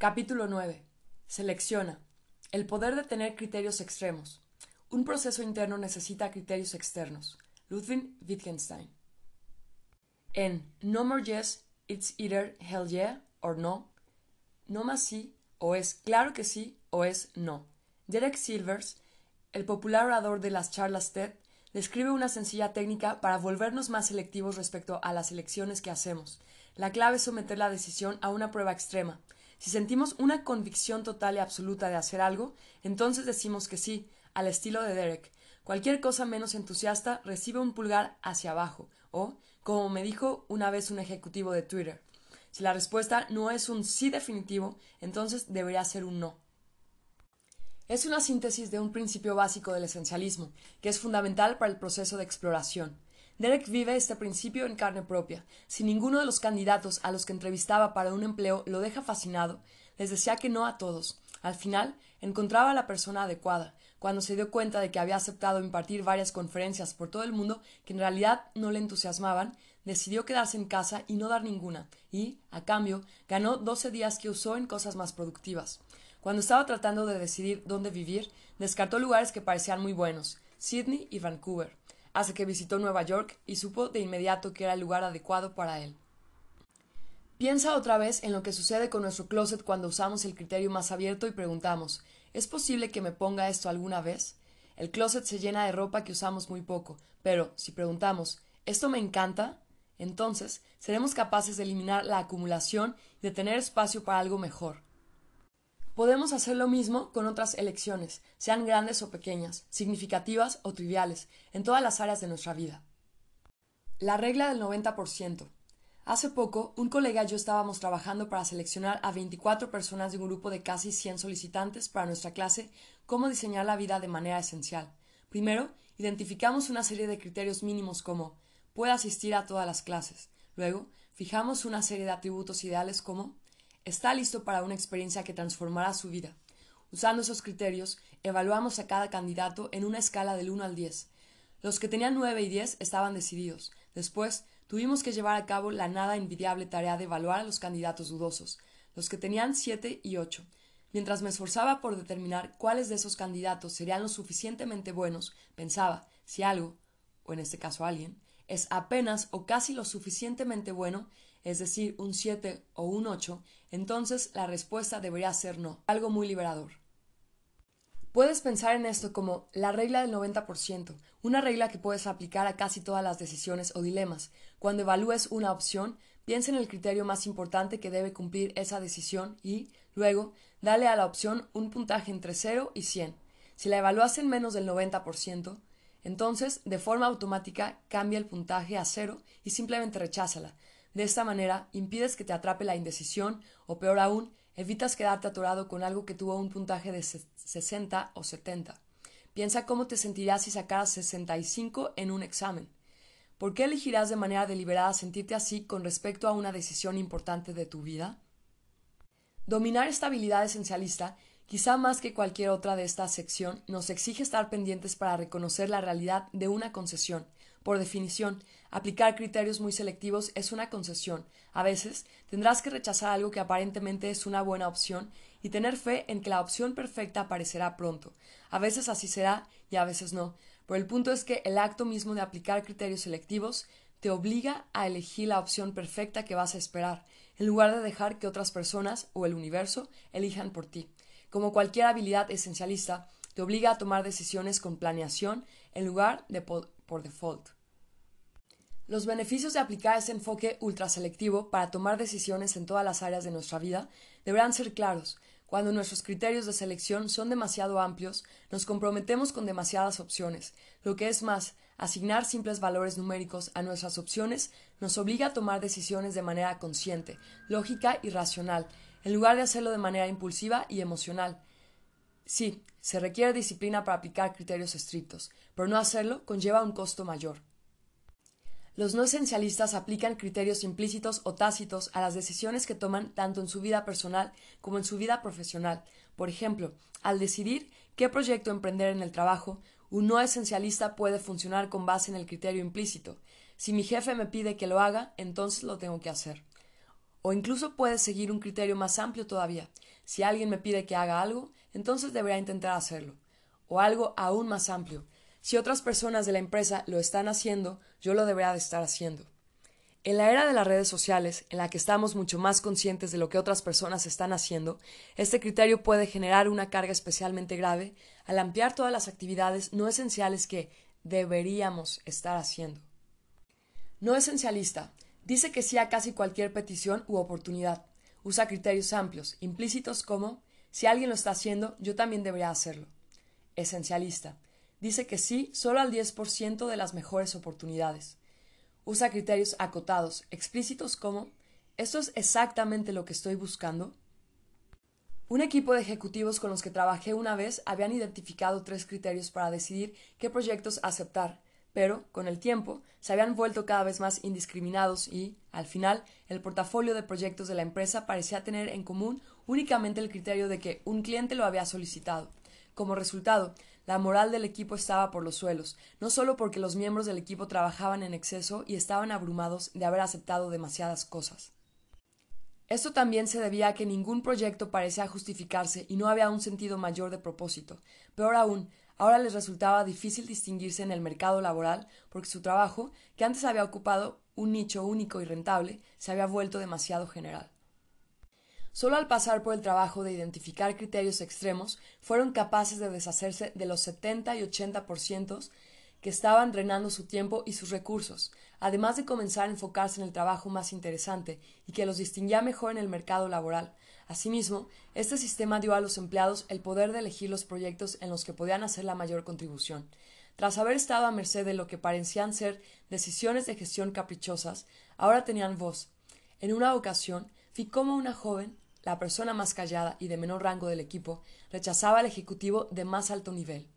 Capítulo 9. Selecciona. El poder de tener criterios extremos. Un proceso interno necesita criterios externos. Ludwig Wittgenstein. En No More Yes, It's Either Hell Yeah or No. No más sí, o es claro que sí, o es no. Derek Silvers, el popular orador de las charlas TED, describe una sencilla técnica para volvernos más selectivos respecto a las elecciones que hacemos. La clave es someter la decisión a una prueba extrema. Si sentimos una convicción total y absoluta de hacer algo, entonces decimos que sí, al estilo de Derek. Cualquier cosa menos entusiasta recibe un pulgar hacia abajo, o, como me dijo una vez un ejecutivo de Twitter, si la respuesta no es un sí definitivo, entonces debería ser un no. Es una síntesis de un principio básico del esencialismo, que es fundamental para el proceso de exploración. Derek vive este principio en carne propia. Si ninguno de los candidatos a los que entrevistaba para un empleo lo deja fascinado, les decía que no a todos. Al final, encontraba a la persona adecuada. Cuando se dio cuenta de que había aceptado impartir varias conferencias por todo el mundo que en realidad no le entusiasmaban, decidió quedarse en casa y no dar ninguna, y, a cambio, ganó doce días que usó en cosas más productivas. Cuando estaba tratando de decidir dónde vivir, descartó lugares que parecían muy buenos, Sydney y Vancouver, hasta que visitó Nueva York y supo de inmediato que era el lugar adecuado para él. Piensa otra vez en lo que sucede con nuestro closet cuando usamos el criterio más abierto y preguntamos ¿Es posible que me ponga esto alguna vez? El closet se llena de ropa que usamos muy poco, pero si preguntamos ¿Esto me encanta? entonces seremos capaces de eliminar la acumulación y de tener espacio para algo mejor. Podemos hacer lo mismo con otras elecciones, sean grandes o pequeñas, significativas o triviales, en todas las áreas de nuestra vida. La regla del 90%. Hace poco, un colega y yo estábamos trabajando para seleccionar a 24 personas de un grupo de casi 100 solicitantes para nuestra clase Cómo diseñar la vida de manera esencial. Primero, identificamos una serie de criterios mínimos como puede asistir a todas las clases. Luego, fijamos una serie de atributos ideales como está listo para una experiencia que transformará su vida. Usando esos criterios, evaluamos a cada candidato en una escala del 1 al 10. Los que tenían 9 y 10 estaban decididos. Después, tuvimos que llevar a cabo la nada envidiable tarea de evaluar a los candidatos dudosos, los que tenían 7 y 8. Mientras me esforzaba por determinar cuáles de esos candidatos serían lo suficientemente buenos, pensaba si algo, o en este caso alguien, es apenas o casi lo suficientemente bueno, es decir, un 7 o un 8, entonces la respuesta debería ser no, algo muy liberador. Puedes pensar en esto como la regla del 90%, una regla que puedes aplicar a casi todas las decisiones o dilemas. Cuando evalúes una opción, piensa en el criterio más importante que debe cumplir esa decisión y, luego, dale a la opción un puntaje entre 0 y 100. Si la evalúas en menos del 90%, entonces, de forma automática, cambia el puntaje a 0 y simplemente recházala. De esta manera, impides que te atrape la indecisión o, peor aún, evitas quedarte atorado con algo que tuvo un puntaje de 60 o 70. Piensa cómo te sentirías si sacaras 65 en un examen. ¿Por qué elegirás de manera deliberada sentirte así con respecto a una decisión importante de tu vida? Dominar esta habilidad esencialista, quizá más que cualquier otra de esta sección, nos exige estar pendientes para reconocer la realidad de una concesión, por definición, aplicar criterios muy selectivos es una concesión. A veces tendrás que rechazar algo que aparentemente es una buena opción y tener fe en que la opción perfecta aparecerá pronto. A veces así será y a veces no. Pero el punto es que el acto mismo de aplicar criterios selectivos te obliga a elegir la opción perfecta que vas a esperar, en lugar de dejar que otras personas o el universo elijan por ti. Como cualquier habilidad esencialista, te obliga a tomar decisiones con planeación en lugar de por default. Los beneficios de aplicar ese enfoque ultraselectivo para tomar decisiones en todas las áreas de nuestra vida deberán ser claros. Cuando nuestros criterios de selección son demasiado amplios, nos comprometemos con demasiadas opciones. Lo que es más, asignar simples valores numéricos a nuestras opciones nos obliga a tomar decisiones de manera consciente, lógica y racional, en lugar de hacerlo de manera impulsiva y emocional. Sí, se requiere disciplina para aplicar criterios estrictos, pero no hacerlo conlleva un costo mayor. Los no esencialistas aplican criterios implícitos o tácitos a las decisiones que toman tanto en su vida personal como en su vida profesional. Por ejemplo, al decidir qué proyecto emprender en el trabajo, un no esencialista puede funcionar con base en el criterio implícito. Si mi jefe me pide que lo haga, entonces lo tengo que hacer. O incluso puedes seguir un criterio más amplio todavía. Si alguien me pide que haga algo, entonces debería intentar hacerlo. O algo aún más amplio. Si otras personas de la empresa lo están haciendo, yo lo debería de estar haciendo. En la era de las redes sociales, en la que estamos mucho más conscientes de lo que otras personas están haciendo, este criterio puede generar una carga especialmente grave al ampliar todas las actividades no esenciales que deberíamos estar haciendo. No esencialista. Dice que sí a casi cualquier petición u oportunidad. Usa criterios amplios, implícitos como si alguien lo está haciendo, yo también debería hacerlo. Esencialista. Dice que sí solo al 10% de las mejores oportunidades usa criterios acotados, explícitos como ¿esto es exactamente lo que estoy buscando? Un equipo de ejecutivos con los que trabajé una vez habían identificado tres criterios para decidir qué proyectos aceptar, pero, con el tiempo, se habían vuelto cada vez más indiscriminados y, al final, el portafolio de proyectos de la empresa parecía tener en común únicamente el criterio de que un cliente lo había solicitado. Como resultado, la moral del equipo estaba por los suelos, no solo porque los miembros del equipo trabajaban en exceso y estaban abrumados de haber aceptado demasiadas cosas. Esto también se debía a que ningún proyecto parecía justificarse y no había un sentido mayor de propósito. Peor aún, ahora les resultaba difícil distinguirse en el mercado laboral porque su trabajo, que antes había ocupado un nicho único y rentable, se había vuelto demasiado general. Solo al pasar por el trabajo de identificar criterios extremos, fueron capaces de deshacerse de los 70 y 80% que estaban drenando su tiempo y sus recursos, además de comenzar a enfocarse en el trabajo más interesante y que los distinguía mejor en el mercado laboral. Asimismo, este sistema dio a los empleados el poder de elegir los proyectos en los que podían hacer la mayor contribución. Tras haber estado a merced de lo que parecían ser decisiones de gestión caprichosas, ahora tenían voz. En una ocasión, vi cómo una joven la persona más callada y de menor rango del equipo, rechazaba al ejecutivo de más alto nivel.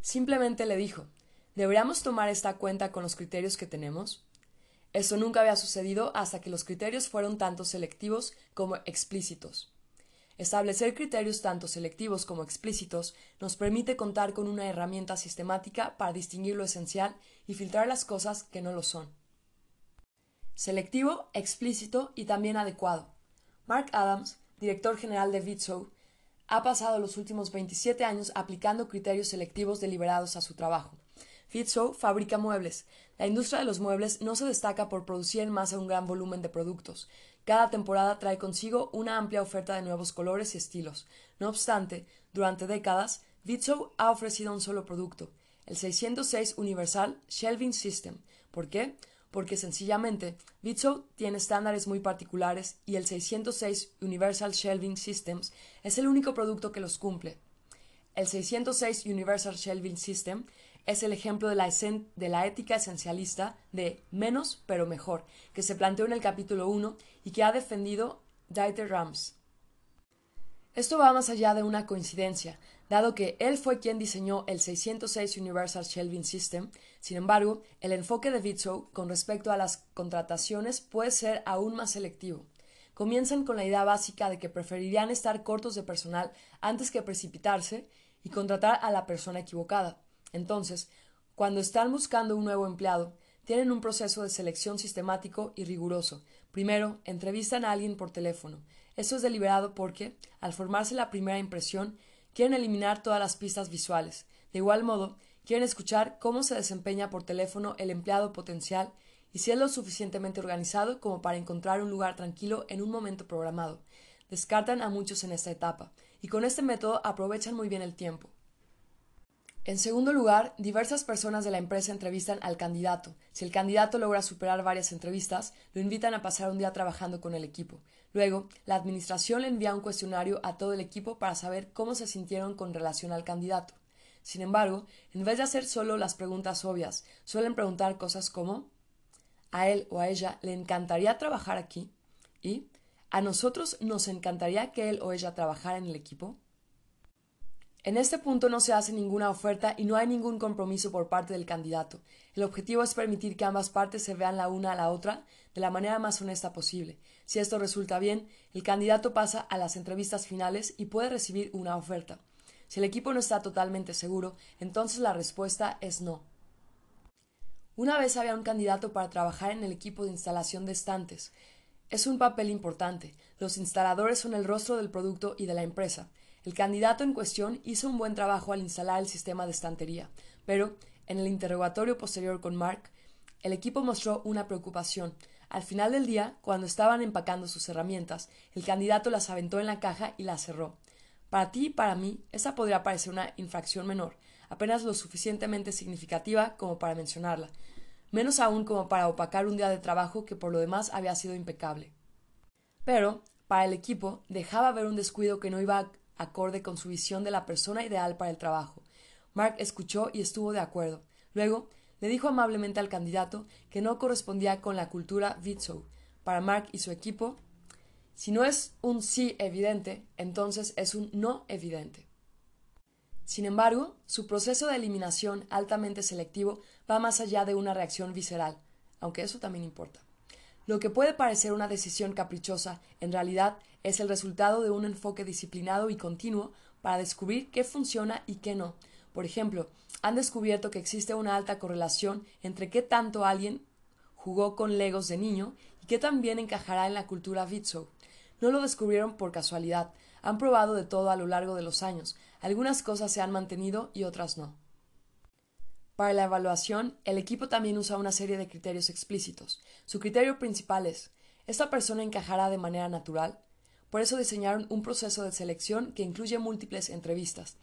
Simplemente le dijo ¿Deberíamos tomar esta cuenta con los criterios que tenemos? Eso nunca había sucedido hasta que los criterios fueron tanto selectivos como explícitos. Establecer criterios tanto selectivos como explícitos nos permite contar con una herramienta sistemática para distinguir lo esencial y filtrar las cosas que no lo son. Selectivo, explícito y también adecuado. Mark Adams, director general de Vitso, ha pasado los últimos 27 años aplicando criterios selectivos deliberados a su trabajo. Vitso fabrica muebles. La industria de los muebles no se destaca por producir en masa un gran volumen de productos. Cada temporada trae consigo una amplia oferta de nuevos colores y estilos. No obstante, durante décadas, Vitso ha ofrecido un solo producto, el 606 Universal Shelving System. ¿Por qué? porque sencillamente Bitso tiene estándares muy particulares y el 606 Universal Shelving Systems es el único producto que los cumple. El 606 Universal Shelving System es el ejemplo de la, ética esencialista de menos pero mejor, que se planteó en el capítulo 1 y que ha defendido Dieter Rams. Esto va más allá de una coincidencia, dado que él fue quien diseñó el 606 Universal Shelving System. Sin embargo, el enfoque de Vitso con respecto a las contrataciones puede ser aún más selectivo. Comienzan con la idea básica de que preferirían estar cortos de personal antes que precipitarse y contratar a la persona equivocada. Entonces, cuando están buscando un nuevo empleado, tienen un proceso de selección sistemático y riguroso. Primero, entrevistan a alguien por teléfono. Esto es deliberado porque, al formarse la primera impresión, quieren eliminar todas las pistas visuales. De igual modo, quieren escuchar cómo se desempeña por teléfono el empleado potencial y si es lo suficientemente organizado como para encontrar un lugar tranquilo en un momento programado. Descartan a muchos en esta etapa, y con este método aprovechan muy bien el tiempo. En segundo lugar, diversas personas de la empresa entrevistan al candidato. Si el candidato logra superar varias entrevistas, lo invitan a pasar un día trabajando con el equipo. Luego, la Administración le envía un cuestionario a todo el equipo para saber cómo se sintieron con relación al candidato. Sin embargo, en vez de hacer solo las preguntas obvias, suelen preguntar cosas como ¿A él o a ella le encantaría trabajar aquí? ¿Y ¿A nosotros nos encantaría que él o ella trabajara en el equipo? En este punto no se hace ninguna oferta y no hay ningún compromiso por parte del candidato. El objetivo es permitir que ambas partes se vean la una a la otra de la manera más honesta posible. Si esto resulta bien, el candidato pasa a las entrevistas finales y puede recibir una oferta. Si el equipo no está totalmente seguro, entonces la respuesta es no. Una vez había un candidato para trabajar en el equipo de instalación de estantes. es un papel importante. Los instaladores son el rostro del producto y de la empresa. El candidato en cuestión hizo un buen trabajo al instalar el sistema de estantería, pero en el interrogatorio posterior con Mark, el equipo mostró una preocupación. Al final del día, cuando estaban empacando sus herramientas, el candidato las aventó en la caja y las cerró. Para ti y para mí, esa podría parecer una infracción menor, apenas lo suficientemente significativa como para mencionarla, menos aún como para opacar un día de trabajo que por lo demás había sido impecable. Pero, para el equipo, dejaba ver un descuido que no iba acorde con su visión de la persona ideal para el trabajo. Mark escuchó y estuvo de acuerdo. Luego, le dijo amablemente al candidato que no correspondía con la cultura Vitsow. Para Mark y su equipo, si no es un sí evidente, entonces es un no evidente. Sin embargo, su proceso de eliminación altamente selectivo va más allá de una reacción visceral, aunque eso también importa. Lo que puede parecer una decisión caprichosa, en realidad es el resultado de un enfoque disciplinado y continuo para descubrir qué funciona y qué no. Por ejemplo, han descubierto que existe una alta correlación entre qué tanto alguien jugó con legos de niño y qué también encajará en la cultura Vitso. No lo descubrieron por casualidad, han probado de todo a lo largo de los años, algunas cosas se han mantenido y otras no. Para la evaluación, el equipo también usa una serie de criterios explícitos. Su criterio principal es ¿esta persona encajará de manera natural? Por eso diseñaron un proceso de selección que incluye múltiples entrevistas.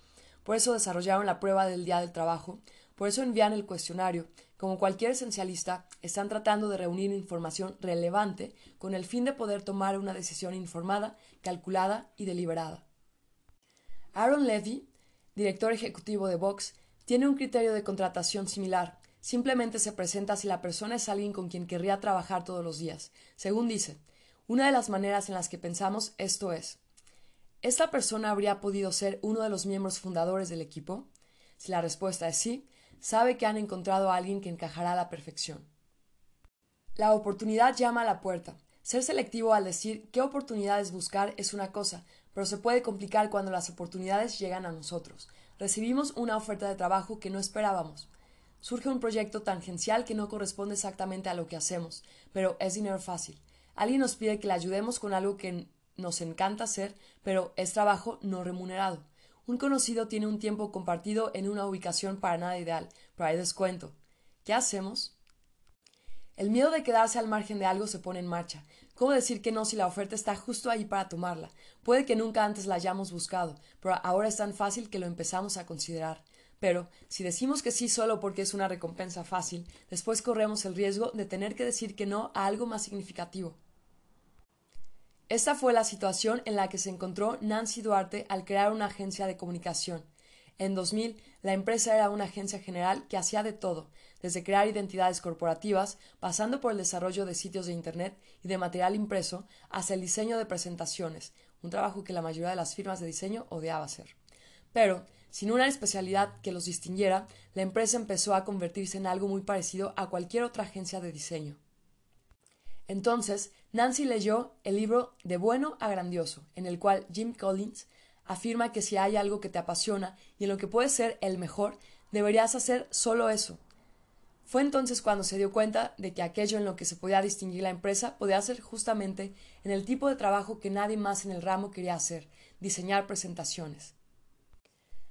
Por eso desarrollaron la prueba del día del trabajo. Por eso envían el cuestionario. Como cualquier esencialista, están tratando de reunir información relevante con el fin de poder tomar una decisión informada, calculada y deliberada. Aaron Levy, director ejecutivo de Vox, tiene un criterio de contratación similar. Simplemente se presenta si la persona es alguien con quien querría trabajar todos los días. Según dice, una de las maneras en las que pensamos esto es ¿Esta persona habría podido ser uno de los miembros fundadores del equipo? Si la respuesta es sí, sabe que han encontrado a alguien que encajará a la perfección. La oportunidad llama a la puerta. Ser selectivo al decir qué oportunidades buscar es una cosa, pero se puede complicar cuando las oportunidades llegan a nosotros. Recibimos una oferta de trabajo que no esperábamos. Surge un proyecto tangencial que no corresponde exactamente a lo que hacemos, pero es dinero fácil. Alguien nos pide que le ayudemos con algo que nos encanta hacer, pero es trabajo no remunerado. Un conocido tiene un tiempo compartido en una ubicación para nada ideal, pero hay descuento. ¿Qué hacemos? El miedo de quedarse al margen de algo se pone en marcha. ¿Cómo decir que no si la oferta está justo ahí para tomarla? Puede que nunca antes la hayamos buscado, pero ahora es tan fácil que lo empezamos a considerar. Pero, si decimos que sí solo porque es una recompensa fácil, después corremos el riesgo de tener que decir que no a algo más significativo. Esta fue la situación en la que se encontró Nancy Duarte al crear una agencia de comunicación. En 2000, la empresa era una agencia general que hacía de todo, desde crear identidades corporativas, pasando por el desarrollo de sitios de Internet y de material impreso, hasta el diseño de presentaciones, un trabajo que la mayoría de las firmas de diseño odiaba hacer. Pero, sin una especialidad que los distinguiera, la empresa empezó a convertirse en algo muy parecido a cualquier otra agencia de diseño. Entonces, Nancy leyó el libro De bueno a grandioso, en el cual Jim Collins afirma que si hay algo que te apasiona y en lo que puedes ser el mejor, deberías hacer solo eso. Fue entonces cuando se dio cuenta de que aquello en lo que se podía distinguir la empresa podía ser justamente en el tipo de trabajo que nadie más en el ramo quería hacer, diseñar presentaciones.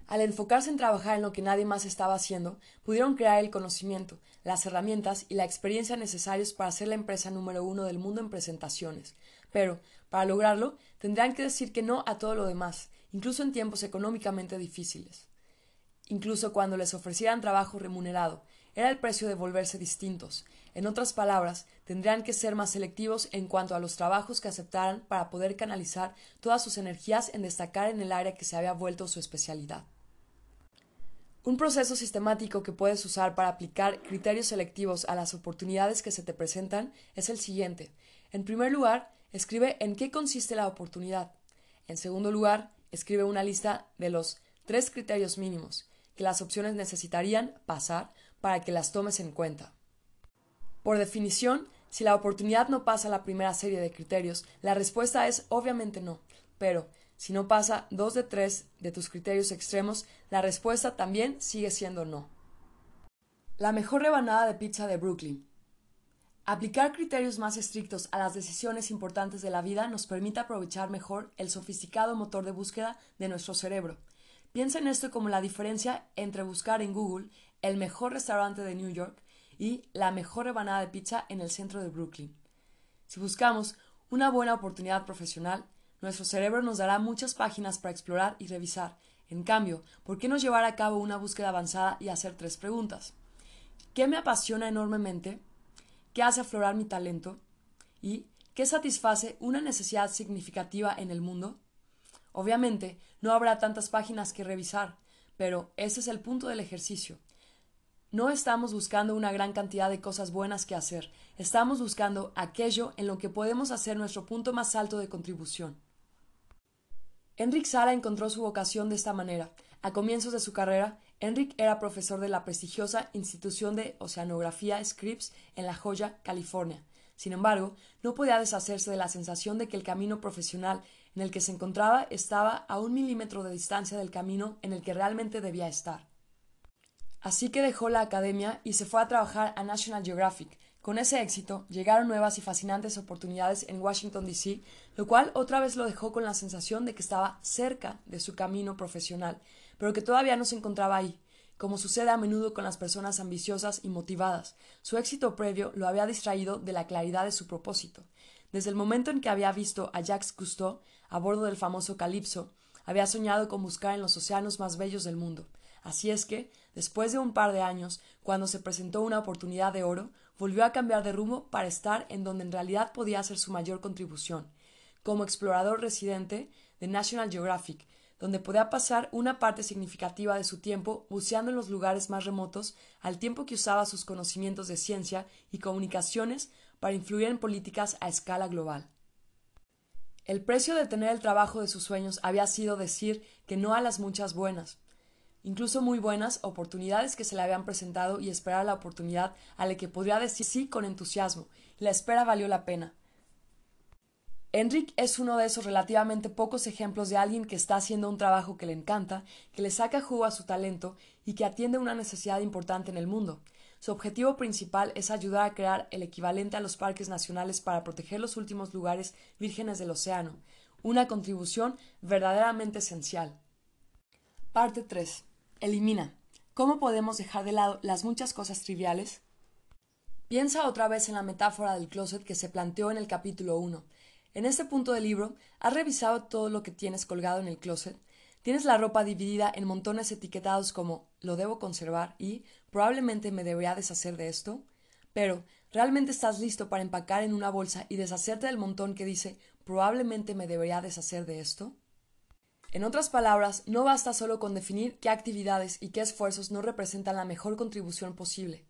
Al enfocarse en trabajar en lo que nadie más estaba haciendo, pudieron crear el conocimiento, las herramientas y la experiencia necesarios para ser la empresa número uno del mundo en presentaciones. Pero, para lograrlo, tendrán que decir que no a todo lo demás, incluso en tiempos económicamente difíciles. Incluso cuando les ofrecieran trabajo remunerado, era el precio de volverse distintos. En otras palabras, tendrían que ser más selectivos en cuanto a los trabajos que aceptaran para poder canalizar todas sus energías en destacar en el área que se había vuelto su especialidad. Un proceso sistemático que puedes usar para aplicar criterios selectivos a las oportunidades que se te presentan es el siguiente. En primer lugar, escribe en qué consiste la oportunidad. En segundo lugar, escribe una lista de los tres criterios mínimos que las opciones necesitarían pasar para que las tomes en cuenta. Por definición, si la oportunidad no pasa la primera serie de criterios, la respuesta es obviamente no, pero si no pasa dos de tres de tus criterios extremos, la respuesta también sigue siendo no. La mejor rebanada de pizza de Brooklyn. Aplicar criterios más estrictos a las decisiones importantes de la vida nos permite aprovechar mejor el sofisticado motor de búsqueda de nuestro cerebro. Piensa en esto como la diferencia entre buscar en Google el mejor restaurante de New York y la mejor rebanada de pizza en el centro de Brooklyn. Si buscamos una buena oportunidad profesional, nuestro cerebro nos dará muchas páginas para explorar y revisar. En cambio, ¿por qué no llevar a cabo una búsqueda avanzada y hacer tres preguntas? ¿Qué me apasiona enormemente? ¿Qué hace aflorar mi talento? ¿Y qué satisface una necesidad significativa en el mundo? Obviamente, no habrá tantas páginas que revisar, pero ese es el punto del ejercicio. No estamos buscando una gran cantidad de cosas buenas que hacer, estamos buscando aquello en lo que podemos hacer nuestro punto más alto de contribución. Enric Sara encontró su vocación de esta manera. A comienzos de su carrera, Enric era profesor de la prestigiosa institución de oceanografía Scripps en La Joya, California. Sin embargo, no podía deshacerse de la sensación de que el camino profesional en el que se encontraba estaba a un milímetro de distancia del camino en el que realmente debía estar. Así que dejó la academia y se fue a trabajar a National Geographic. Con ese éxito llegaron nuevas y fascinantes oportunidades en Washington, D.C., lo cual otra vez lo dejó con la sensación de que estaba cerca de su camino profesional, pero que todavía no se encontraba ahí. Como sucede a menudo con las personas ambiciosas y motivadas, su éxito previo lo había distraído de la claridad de su propósito. Desde el momento en que había visto a Jacques Cousteau a bordo del famoso Calypso, había soñado con buscar en los océanos más bellos del mundo. Así es que, después de un par de años, cuando se presentó una oportunidad de oro, volvió a cambiar de rumbo para estar en donde en realidad podía hacer su mayor contribución, como explorador residente de National Geographic, donde podía pasar una parte significativa de su tiempo buceando en los lugares más remotos, al tiempo que usaba sus conocimientos de ciencia y comunicaciones para influir en políticas a escala global. El precio de tener el trabajo de sus sueños había sido decir que no a las muchas buenas, incluso muy buenas oportunidades que se le habían presentado y esperar la oportunidad a la que podría decir sí con entusiasmo, la espera valió la pena. Enric es uno de esos relativamente pocos ejemplos de alguien que está haciendo un trabajo que le encanta, que le saca jugo a su talento y que atiende una necesidad importante en el mundo. Su objetivo principal es ayudar a crear el equivalente a los parques nacionales para proteger los últimos lugares vírgenes del océano, una contribución verdaderamente esencial. Parte 3. Elimina. ¿Cómo podemos dejar de lado las muchas cosas triviales? Piensa otra vez en la metáfora del closet que se planteó en el capítulo 1. En este punto del libro, ¿has revisado todo lo que tienes colgado en el closet? Tienes la ropa dividida en montones etiquetados como lo debo conservar y probablemente me debería deshacer de esto. Pero, ¿realmente estás listo para empacar en una bolsa y deshacerte del montón que dice probablemente me debería deshacer de esto? En otras palabras, no basta solo con definir qué actividades y qué esfuerzos no representan la mejor contribución posible.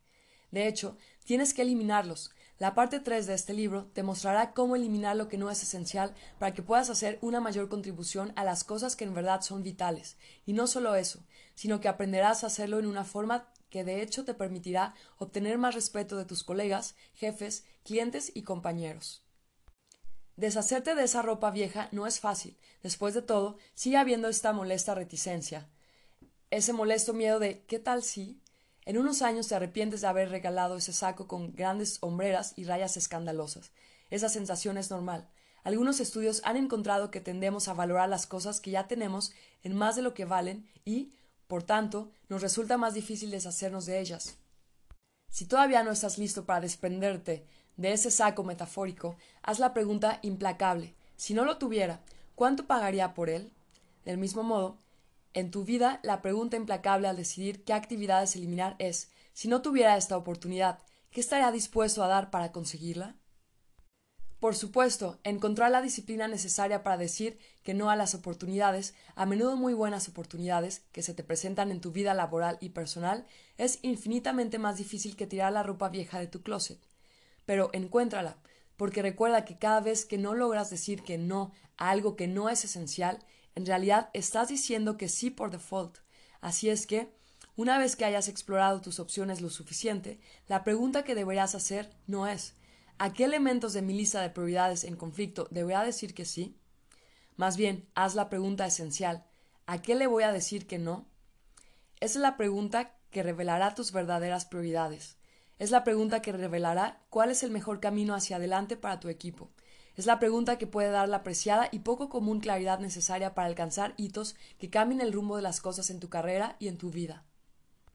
De hecho, tienes que eliminarlos. La parte 3 de este libro te mostrará cómo eliminar lo que no es esencial para que puedas hacer una mayor contribución a las cosas que en verdad son vitales. Y no solo eso, sino que aprenderás a hacerlo en una forma que de hecho te permitirá obtener más respeto de tus colegas, jefes, clientes y compañeros. Deshacerte de esa ropa vieja no es fácil. Después de todo, sigue habiendo esta molesta reticencia. Ese molesto miedo de ¿qué tal si? En unos años te arrepientes de haber regalado ese saco con grandes hombreras y rayas escandalosas. Esa sensación es normal. Algunos estudios han encontrado que tendemos a valorar las cosas que ya tenemos en más de lo que valen y, por tanto, nos resulta más difícil deshacernos de ellas. Si todavía no estás listo para desprenderte de ese saco metafórico, haz la pregunta implacable. Si no lo tuviera, ¿cuánto pagaría por él? Del mismo modo, en tu vida, la pregunta implacable al decidir qué actividades eliminar es, si no tuviera esta oportunidad, ¿qué estaría dispuesto a dar para conseguirla? Por supuesto, encontrar la disciplina necesaria para decir que no a las oportunidades, a menudo muy buenas oportunidades, que se te presentan en tu vida laboral y personal, es infinitamente más difícil que tirar la ropa vieja de tu closet pero encuéntrala, porque recuerda que cada vez que no logras decir que no a algo que no es esencial, en realidad estás diciendo que sí por default. Así es que, una vez que hayas explorado tus opciones lo suficiente, la pregunta que deberías hacer no es ¿a qué elementos de mi lista de prioridades en conflicto debería decir que sí? Más bien, haz la pregunta esencial ¿a qué le voy a decir que no? Esa es la pregunta que revelará tus verdaderas prioridades. Es la pregunta que revelará cuál es el mejor camino hacia adelante para tu equipo. Es la pregunta que puede dar la apreciada y poco común claridad necesaria para alcanzar hitos que cambien el rumbo de las cosas en tu carrera y en tu vida.